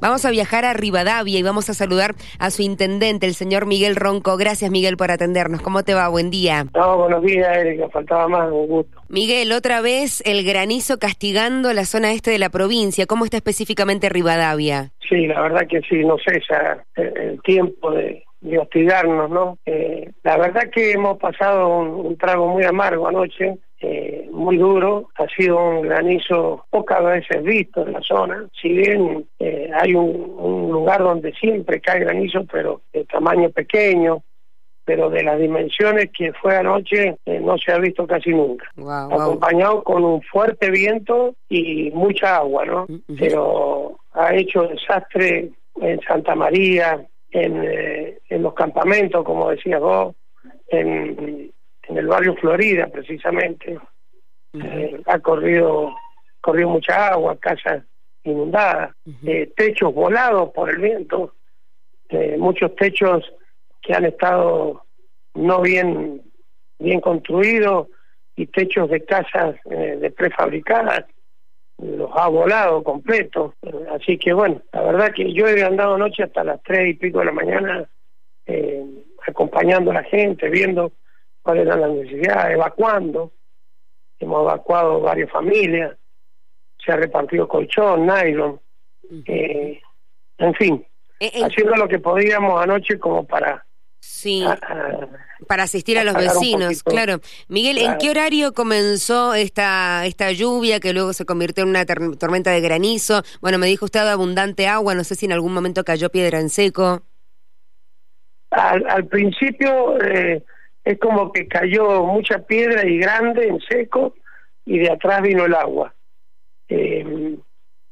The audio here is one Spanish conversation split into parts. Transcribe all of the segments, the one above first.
Vamos a viajar a Rivadavia y vamos a saludar a su intendente, el señor Miguel Ronco. Gracias, Miguel, por atendernos. ¿Cómo te va? Buen día. No, buenos días, Erika. Faltaba más, un gusto. Miguel, otra vez el granizo castigando la zona este de la provincia. ¿Cómo está específicamente Rivadavia? Sí, la verdad que sí, no cesa el tiempo de, hostigarnos, ¿no? Eh, la verdad que hemos pasado un trago muy amargo anoche eh, muy duro, ha sido un granizo pocas veces visto en la zona, si bien eh, hay un, lugar donde siempre cae granizo, pero de tamaño pequeño, pero de las dimensiones que fue anoche eh, no se ha visto casi nunca. Acompañado con un fuerte viento y mucha agua, ¿no? Pero ha hecho desastre en Santa María, en, en los campamentos, como decías vos, en en el barrio Florida precisamente. Eh, ha corrido, corrido mucha agua, casas inundadas, eh, techos volados por el viento, eh, muchos techos que han estado no bien, bien construidos y techos de casas de prefabricadas los ha volado completo. Así que bueno, la verdad que yo he andado anoche hasta las tres y pico de la mañana acompañando a la gente, viendo cuáles eran las necesidades, evacuando. Hemos evacuado varias familias, se ha repartido colchón, nylon, eh, en fin, eh, eh, haciendo lo que podíamos anoche como para... Sí. para asistir a, los vecinos, claro. Miguel, ¿en qué horario comenzó esta esta lluvia que luego se convirtió en una tormenta de granizo? Bueno, me dijo usted abundante agua, no sé si en algún momento cayó piedra en seco. Al, al principio eh, es como que cayó mucha piedra y grande en seco y de atrás vino el agua. Eh,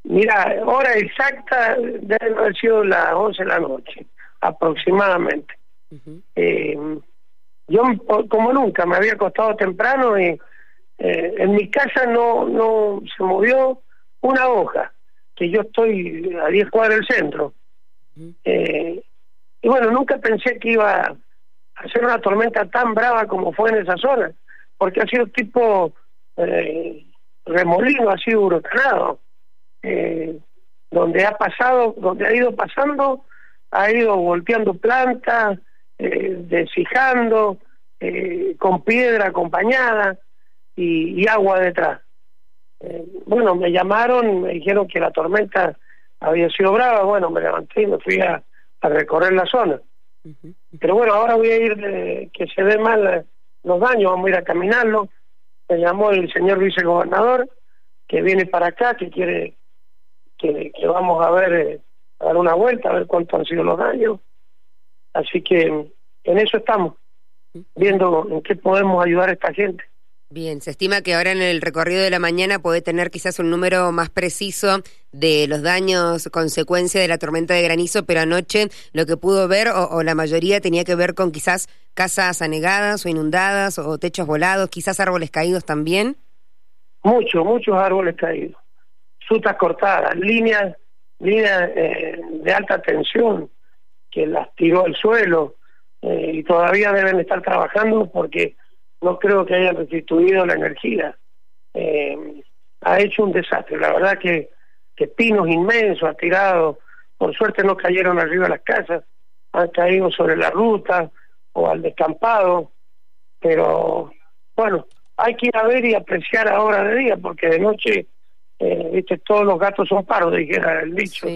mira, hora exacta debe haber sido las 11 de la noche, aproximadamente. eh, yo, como nunca, me había acostado temprano y eh, en mi casa no, no se movió una hoja, que yo estoy a 10 cuadras del centro. eh, y bueno, nunca pensé que iba hacer una tormenta tan brava como fue en esa zona, porque ha sido tipo eh, remolino, ha sido huracanado, eh, donde ha pasado, donde ha ido pasando, ha ido volteando plantas, eh, desijando, eh, con piedra acompañada y, agua detrás. bueno, me llamaron, me dijeron que la tormenta había sido brava, bueno, me levanté y me fui a recorrer la zona. Pero bueno, ahora voy a ir de, que se den mal los daños, vamos a ir a caminarlo. Me llamó el señor vicegobernador que viene para acá, que quiere que, vamos a ver, eh, a dar una vuelta, a ver cuántos han sido los daños. Así que en eso estamos, viendo en qué podemos ayudar a esta gente. Bien, se estima que ahora en el recorrido de la mañana puede tener quizás un número más preciso de los daños consecuencia de la tormenta de granizo, pero anoche lo que pudo ver o, la mayoría tenía que ver con quizás casas anegadas o inundadas o techos volados, quizás árboles caídos también. Muchos, muchos árboles caídos, sutas cortadas, líneas, líneas eh, de alta tensión que las tiró al suelo eh, y todavía deben estar trabajando porque no creo que hayan restituido la energía. Eh, ha hecho un desastre. La verdad que, que pinos inmensos ha tirado. Por suerte no cayeron arriba de las casas, han caído sobre la ruta o al descampado. Pero bueno, hay que ir a ver y apreciar ahora de día, porque de noche, eh, viste, todos los gatos son paros, dijera el dicho.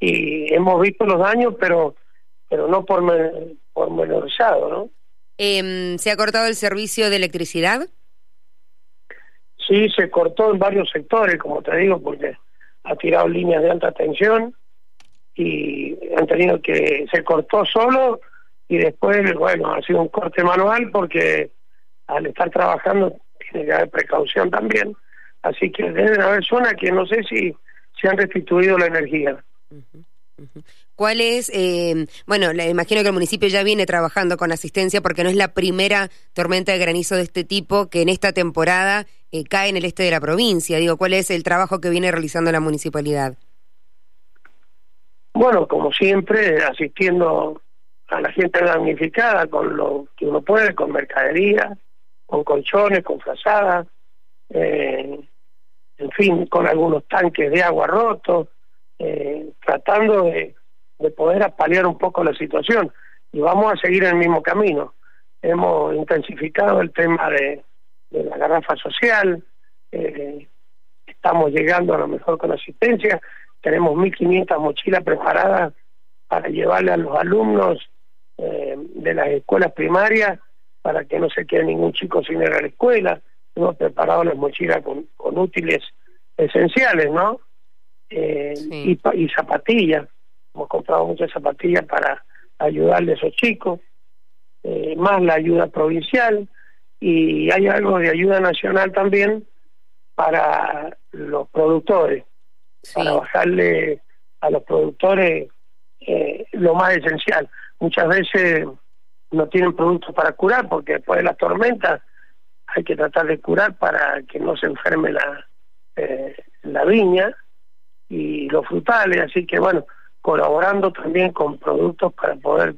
Y hemos visto los daños, pero pero no por, por menorizado, ¿no? Eh, ¿Se ha cortado el servicio de electricidad? Sí, se cortó en varios sectores, como te digo, porque ha tirado líneas de alta tensión y han tenido que se cortó solo y después, bueno, ha sido un corte manual porque al estar trabajando tiene que haber precaución también. Así que deben haber zonas que no sé si se han restituido la energía. ¿Cuál es? Eh, bueno, le imagino que el municipio ya viene trabajando con asistencia porque no es la primera tormenta de granizo de este tipo que en esta temporada eh, cae en el este de la provincia. Digo, ¿cuál es el trabajo que viene realizando la municipalidad? Bueno, como siempre, asistiendo a la gente damnificada con lo que uno puede, con mercadería, con colchones, con frazadas, eh, en fin, con algunos tanques de agua rotos eh, tratando de, de poder apalear un poco la situación y vamos a seguir en el mismo camino. Hemos intensificado el tema de, la garrafa social, eh, estamos llegando a lo mejor con asistencia, tenemos 1.500 mochilas preparadas para llevarle a los alumnos eh, de las escuelas primarias para que no se quede ningún chico sin ir a la escuela. Hemos preparado las mochilas con, con útiles esenciales, ¿no? Eh, y, y zapatillas. Hemos comprado muchas zapatillas para ayudarle a esos chicos, eh, más la ayuda provincial y hay algo de ayuda nacional también para los productores, para bajarle a los productores eh, lo más esencial. Muchas veces no tienen productos para curar porque después de las tormentas hay que tratar de curar para que no se enferme la, eh, la viña y los frutales, así que bueno, colaborando también con productos para poder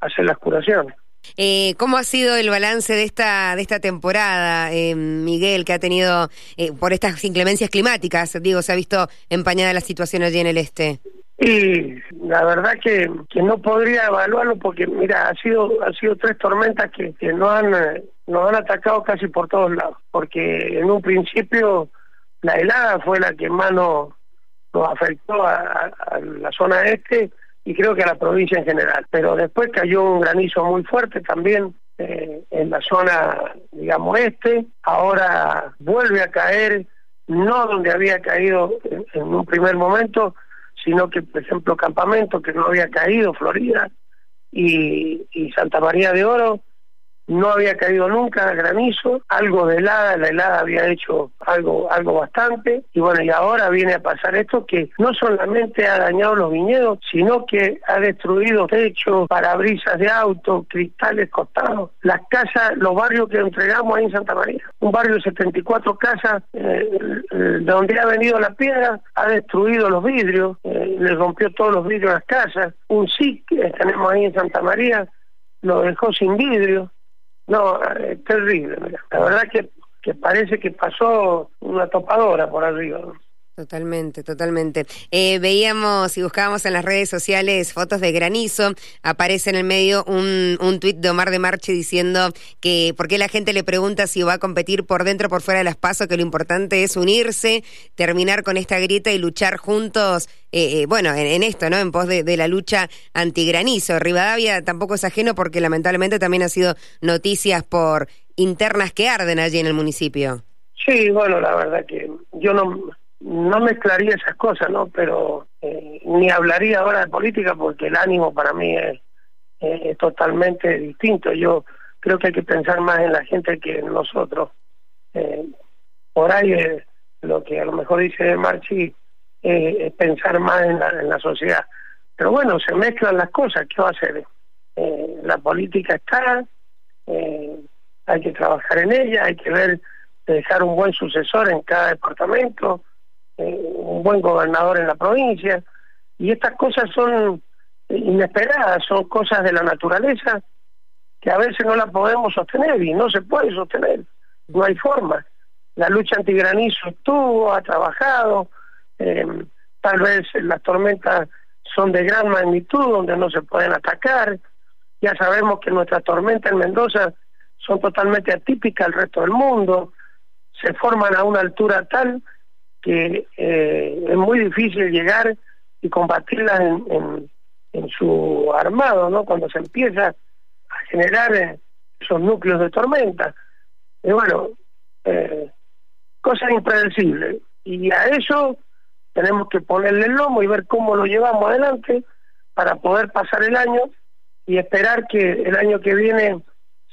hacer las curaciones. Eh, ¿Cómo ha sido el balance de esta de esta temporada, eh, Miguel, que ha tenido eh, por estas inclemencias climáticas? Digo, se ha visto empañada la situación allí en el este. Y la verdad que, que no podría evaluarlo porque, mira, ha sido ha sido tres tormentas que, que nos han nos han atacado casi por todos lados, porque en un principio la helada fue la que más nos, nos afectó a, la zona este y creo que a la provincia en general. Pero después cayó un granizo muy fuerte también eh, en la zona, digamos, este. Ahora vuelve a caer, no donde había caído en, un primer momento, sino que, por ejemplo, Campamento, que no había caído, Florida, y, y Santa María de Oro, no había caído nunca granizo, algo de helada, la helada había hecho algo, algo bastante, y bueno, y ahora viene a pasar esto que no solamente ha dañado los viñedos, sino que ha destruido techos, parabrisas de auto, cristales costados, las casas, los barrios que entregamos ahí en Santa María, un barrio de 74 casas, eh, de donde ha venido la piedra, ha destruido los vidrios, eh, le rompió todos los vidrios a las casas, un SIC que tenemos ahí en Santa María, lo dejó sin vidrio, no, es terrible. La verdad que, que parece que pasó una topadora por arriba. Totalmente, totalmente. Eh, veíamos y buscábamos en las redes sociales fotos de granizo. Aparece en el medio un, un tuit de Omar de Marche diciendo que por qué la gente le pregunta si va a competir por dentro o por fuera de las pasos, que lo importante es unirse, terminar con esta grieta y luchar juntos, eh, eh, bueno, en, esto, ¿no? En pos de, de la lucha antigranizo. Rivadavia tampoco es ajeno porque lamentablemente también ha sido noticias por internas que arden allí en el municipio. Sí, bueno, la verdad que yo no no mezclaría esas cosas, ¿no? Pero eh, ni hablaría ahora de política porque el ánimo para mí es, totalmente distinto. Yo creo que hay que pensar más en la gente que en nosotros. Eh, por ahí es lo que a lo mejor dice Marchi es pensar más en la, en la sociedad. Pero bueno, se mezclan las cosas, ¿qué va a hacer? Eh, la política está, hay que trabajar en ella, hay que ver, dejar un buen sucesor en cada departamento, un buen gobernador en la provincia, y estas cosas son inesperadas, son cosas de la naturaleza que a veces no las podemos sostener y no se puede sostener, no hay forma. La lucha antigranizo estuvo, ha trabajado, eh, tal vez las tormentas son de gran magnitud donde no se pueden atacar, ya sabemos que nuestras tormentas en Mendoza son totalmente atípicas al resto del mundo, se forman a una altura tal que eh, es muy difícil llegar y combatirlas en, su armado, ¿no? Cuando se empieza a generar eh, esos núcleos de tormenta. Y bueno, eh, cosas impredecibles. Y a eso tenemos que ponerle el lomo y ver cómo lo llevamos adelante para poder pasar el año y esperar que el año que viene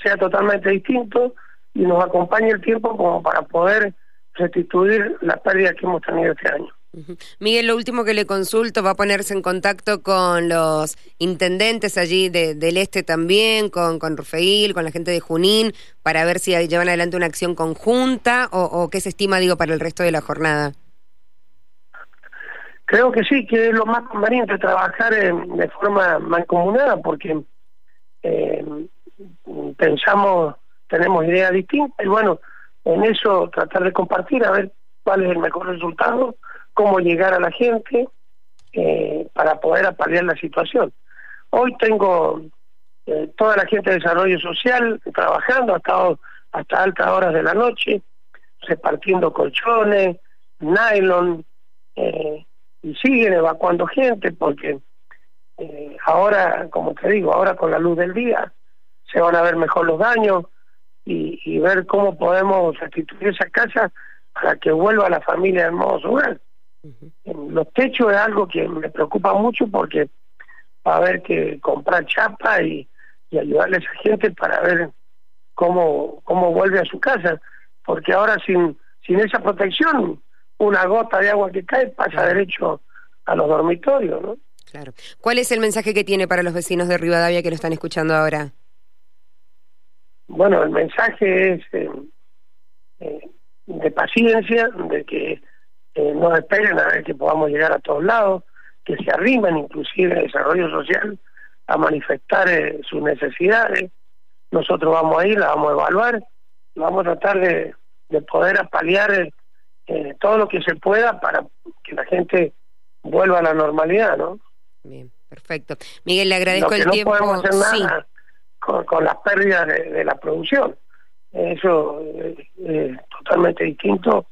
sea totalmente distinto y nos acompañe el tiempo como para poder restituir la pérdida que hemos tenido este año. Miguel, lo último que le consulto, va a ponerse en contacto con los intendentes allí del este también, con, con Rufeil, con la gente de Junín, para ver si llevan adelante una acción conjunta o, qué se estima, digo, para el resto de la jornada. Creo que sí, que es lo más conveniente trabajar de forma mancomunada, porque eh, pensamos, tenemos ideas distintas y bueno, en eso tratar de compartir, a ver cuál es el mejor resultado, cómo llegar a la gente eh, para poder apalear la situación. Hoy tengo eh, toda la gente de desarrollo social trabajando hasta, hasta altas horas de la noche, repartiendo colchones, nylon, eh, y siguen evacuando gente porque ahora, como te digo, ahora con la luz del día se van a ver mejor los daños y, ver cómo podemos restituir esa casa para que vuelva la familia al modo hogar. Los techos es algo que me preocupa mucho porque va a haber que comprar chapa y, y ayudarle a esa gente para ver cómo, cómo vuelve a su casa, porque ahora sin, sin esa protección, una gota de agua que cae pasa derecho a los dormitorios, ¿no? Claro. ¿Cuál es el mensaje que tiene para los vecinos de Rivadavia que lo están escuchando ahora? Bueno, el mensaje es eh, eh, de paciencia, de que eh, no esperen a ver que podamos llegar a todos lados, que se arriman inclusive el desarrollo social a manifestar sus necesidades. Nosotros vamos a ir, la vamos a evaluar, vamos a tratar de, de poder apalear todo lo que se pueda para que la gente vuelva a la normalidad, ¿no? Bien, perfecto. Miguel, le agradezco el no tiempo. podemos hacer nada con, las pérdidas de, la producción. Eso es, totalmente distinto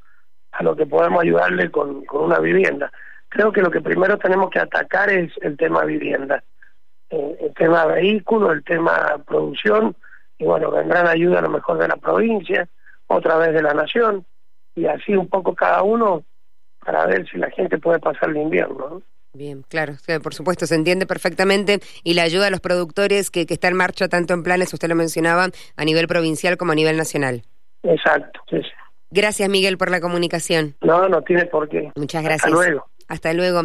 a lo que podemos ayudarle con, una vivienda. Creo que lo que primero tenemos que atacar es el tema vivienda, eh, el tema vehículo, el tema producción, y bueno, vendrán ayuda a lo mejor de la provincia, otra vez de la nación, y así un poco cada uno para ver si la gente puede pasar el invierno. ¿no? Bien, claro, por supuesto, se entiende perfectamente y la ayuda a los productores que, que está en marcha tanto en planes, usted lo mencionaba, a nivel provincial como a nivel nacional. Exacto, sí, Gracias, Miguel, por la comunicación. No, no tiene por qué. Muchas gracias. Hasta luego. Hasta luego.